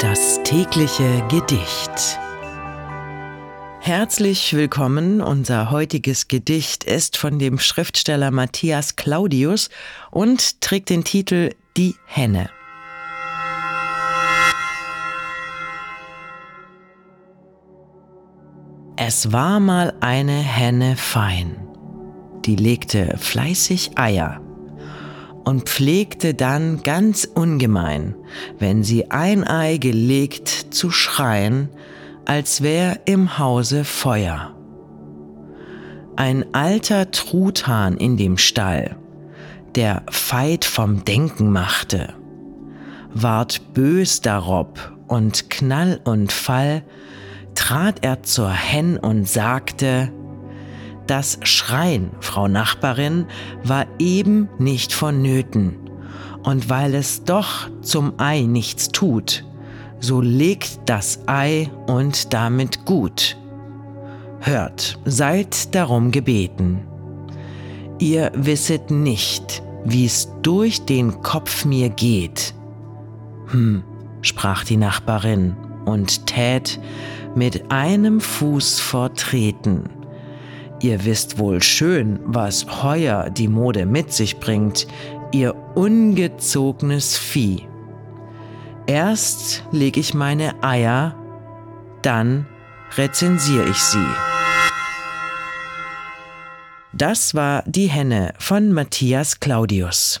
Das tägliche Gedicht. Herzlich willkommen. Unser heutiges Gedicht ist von dem Schriftsteller Matthias Claudius und trägt den Titel Die Henne. Es war mal eine Henne fein, die legte fleißig Eier und pflegte dann ganz ungemein, wenn sie ein Ei gelegt, zu schreien, als wär im Hause Feuer. Ein alter Truthahn in dem Stall, der Veit vom Denken machte, ward bös darob und Knall und Fall trat er zur Hen und sagte, das Schreien, Frau Nachbarin, war eben nicht vonnöten. Und weil es doch zum Ei nichts tut, so legt das Ei und damit gut. Hört, seid darum gebeten. Ihr wisset nicht, wie's durch den Kopf mir geht. Hm, sprach die Nachbarin und tät mit einem Fuß vortreten. Ihr wisst wohl schön, was heuer die Mode mit sich bringt, ihr ungezogenes Vieh. Erst leg ich meine Eier, dann rezensiere ich sie. Das war Die Henne von Matthias Claudius.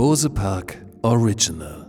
Bose Park Original